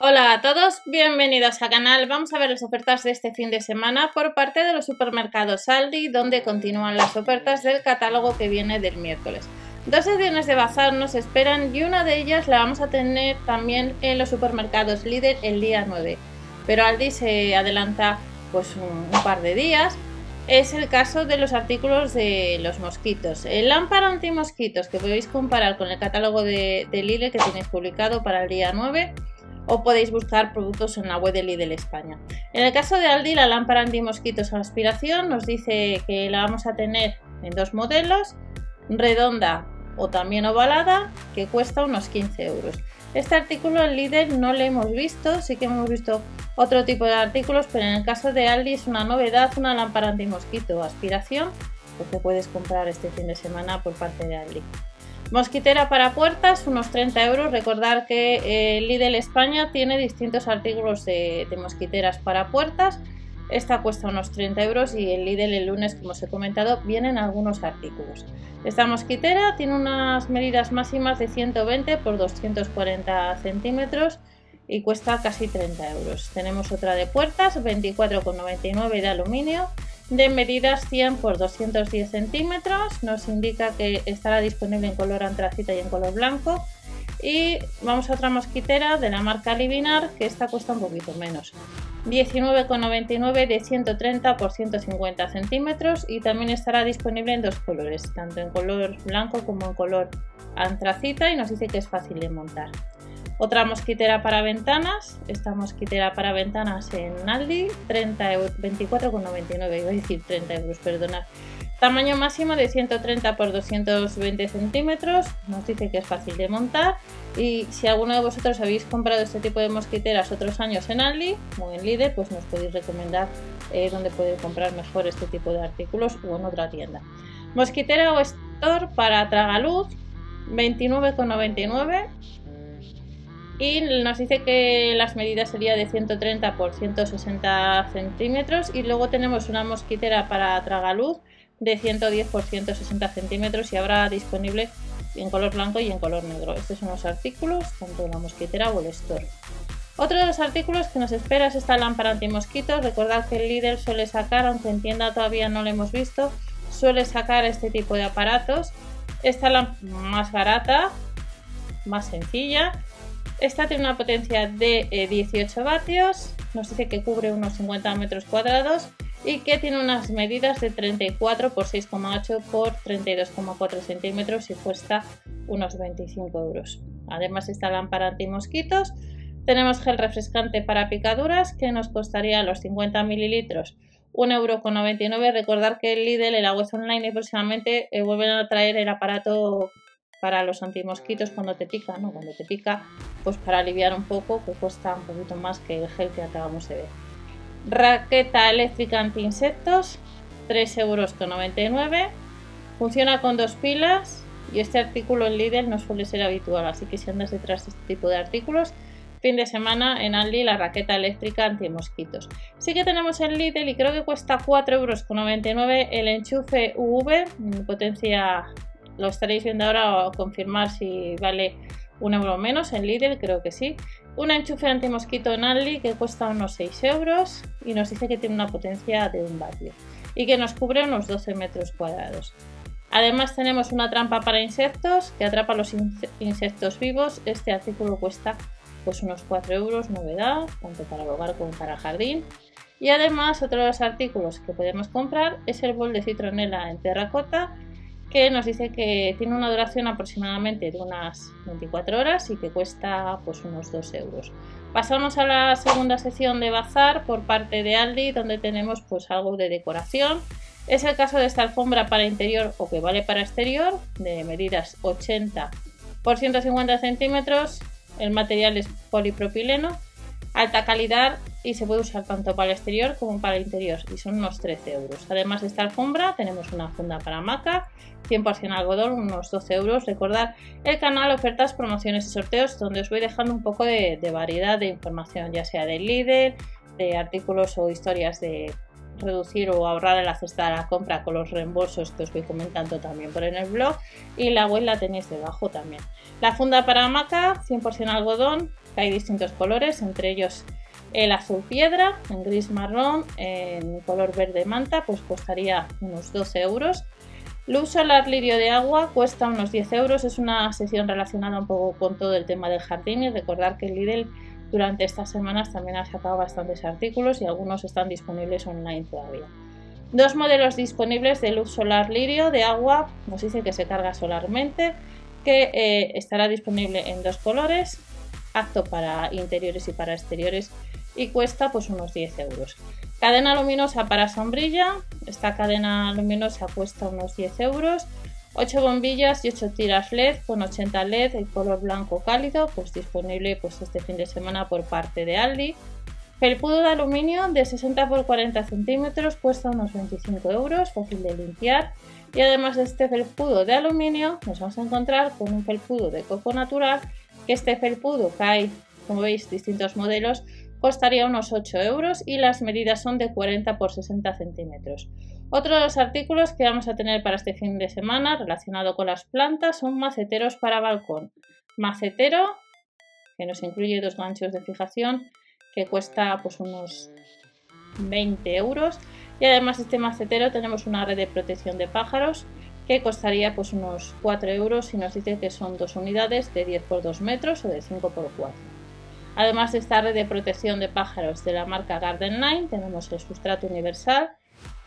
Hola a todos, bienvenidos al canal. Vamos a ver las ofertas de este fin de semana por parte de los supermercados Aldi, donde continúan las ofertas del catálogo que viene del miércoles. Dos ediciones de bazar nos esperan y una de ellas la vamos a tener también en los supermercados líder el día 9. Pero Aldi se adelanta pues un, par de días. Es el caso de los artículos de los mosquitos. El lámpara anti-mosquitos que podéis comparar con el catálogo de, de que tenéis publicado para el día 9 o podéis buscar productos en la web de Lidl España. En el caso de Aldi, la lámpara anti-mosquitos a aspiración nos dice que la vamos a tener en dos modelos, redonda o también ovalada, que cuesta unos 15 euros. Este artículo en Lidl no lo hemos visto, sí que hemos visto otro tipo de artículos, pero en el caso de Aldi es una novedad, una lámpara anti-mosquito aspiración, que puedes comprar este fin de semana por parte de Aldi. Mosquitera para puertas, unos 30 euros. Recordar que eh, Lidl España tiene distintos artículos de, mosquiteras para puertas. Esta cuesta unos 30 euros y el Lidl el lunes, como os he comentado, vienen algunos artículos. Esta mosquitera tiene unas medidas máximas de 120 por 240 centímetros y cuesta casi 30 euros. Tenemos otra de puertas, 24,99 de aluminio de medidas 100 por 210 centímetros. Nos indica que estará disponible en color antracita y en color blanco. Y vamos a otra mosquitera de la marca Livinar, que esta cuesta un poquito menos. 19,99 de 130 por 150 centímetros y también estará disponible en dos colores, tanto en color blanco como en color antracita y nos dice que es fácil de montar. Otra mosquitera para ventanas, esta mosquitera para ventanas en Aldi, 30 24,99, iba a decir 30 euros, perdonad. Tamaño máximo de 130 por 220 centímetros, nos dice que es fácil de montar y si alguno de vosotros habéis comprado este tipo de mosquiteras otros años en Aldi o en Lidl, pues nos podéis recomendar eh, dónde poder comprar mejor este tipo de artículos o en otra tienda. Mosquitera o store para tragaluz, 29,99 y nos dice que las medidas serían de 130 por 160 centímetros y luego tenemos una mosquitera para tragaluz de 110 por 160 centímetros y habrá disponible en color blanco y en color negro. Estos son los artículos, tanto la mosquitera o el store. Otro de los artículos que nos espera es esta lámpara antimosquitos. Recordad que el líder suele sacar, aunque en tienda todavía no lo hemos visto, suele sacar este tipo de aparatos. Esta lámpara más barata, más sencilla esta tiene una potencia de 18 eh, vatios, nos dice que cubre unos 50 metros cuadrados y que tiene unas medidas de 34 por 6,8 por 32,4 centímetros y cuesta unos 25 euros. Además esta lámpara anti-mosquitos. Tenemos gel refrescante para picaduras que nos costaría los 50 mililitros 1,99 euro. Recordar que el Lidl, el web online y próximamente eh, vuelven a traer el aparato para los antimosquitos cuando te pica, ¿no? Cuando te pica, pues para aliviar un poco, que cuesta un poquito más que el gel que acabamos de ver. Raqueta eléctrica anti-insectos, 3,99 euros. Funciona con dos pilas y este artículo en Lidl no suele ser habitual, así que si andas detrás de este tipo de artículos, fin de semana en Aldi la raqueta eléctrica anti-mosquitos. Sí que tenemos en Lidl y creo que cuesta 4,99 euros el enchufe UV, potencia lo estaréis viendo ahora o confirmar si vale un euro menos en Lidl, creo que sí. Un enchufe antimosquito en Aldi que cuesta unos 6 euros y nos dice que tiene una potencia de un vatio y que nos cubre unos 12 metros cuadrados. Además tenemos una trampa para insectos que atrapa los insectos vivos. Este artículo cuesta pues unos 4 euros, novedad, tanto para hogar como para jardín. Y además otro de los artículos que podemos comprar es el bol de citronela en terracota que nos dice que tiene una duración aproximadamente de unas 24 horas y que cuesta pues unos 2 euros. Pasamos a la segunda sección de bazar por parte de Aldi donde tenemos pues algo de decoración. Es el caso de esta alfombra para interior o que vale para exterior de medidas 80 por 150 centímetros. El material es polipropileno, alta calidad y se puede usar tanto para el exterior como para el interior y son unos 13 euros. Además de esta alfombra tenemos una funda para hamaca, 100% algodón, unos 12 euros. Recordad el canal ofertas, promociones y sorteos donde os voy dejando un poco de, variedad de información, ya sea de líder, de artículos o historias de, reducir o ahorrar en la cesta de la compra con los reembolsos que os voy comentando también por en el blog y la web la tenéis debajo también. La funda para hamaca 100% algodón, que hay distintos colores, entre ellos el azul piedra, en gris marrón, en color verde manta, pues costaría unos 12 euros. Luz solar lirio de agua cuesta unos 10 euros, es una sesión relacionada un poco con todo el tema del jardín y recordar que Lidl durante estas semanas también ha sacado bastantes artículos y algunos están disponibles online todavía. Dos modelos disponibles de luz solar lirio de agua, nos dice que se carga solarmente, que eh, estará disponible en dos colores, apto para interiores y para exteriores y cuesta pues unos 10 euros. Cadena luminosa para sombrilla, esta cadena luminosa cuesta unos 10 euros. 8 bombillas y 8 tiras LED con 80 LED en color blanco cálido, pues disponible pues este fin de semana por parte de Aldi. Felpudo de aluminio de 60 x 40 centímetros cuesta unos 25 euros, fácil de limpiar. Y además de este felpudo de aluminio, nos vamos a encontrar con un felpudo de coco natural, que este felpudo hay, como veis, distintos modelos, costaría unos 8 euros y las medidas son de 40 por 60 centímetros. Otro de los artículos que vamos a tener para este fin de semana relacionado con las plantas son maceteros para balcón. Macetero, que nos incluye dos ganchos de fijación, que cuesta pues unos 20 euros. Y además de este macetero tenemos una red de protección de pájaros que costaría pues unos 4 euros y nos dice que son dos unidades de 10 por 2 metros o de 5 por 4. Además de esta red de protección de pájaros de la marca Garden Line, tenemos el sustrato universal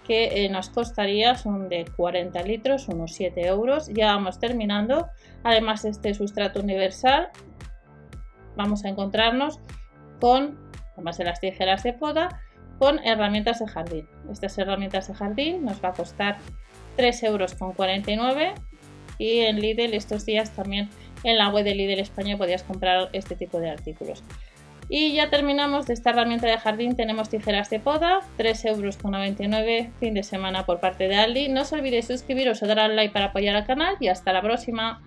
que eh, nos costaría, son de 40 litros, unos 7 euros. Ya vamos terminando. Además de este sustrato universal, vamos a encontrarnos con, además de las tijeras de poda, con herramientas de jardín. Estas herramientas de jardín nos va a costar 3,49 euros y en Lidl estos días también en la web de Lidl España podías comprar este tipo de artículos. Y ya terminamos de esta herramienta de jardín. Tenemos tijeras de poda, 3,99 euros fin de semana por parte de Aldi. No os olvidéis suscribiros o dar al like para apoyar al canal y hasta la próxima.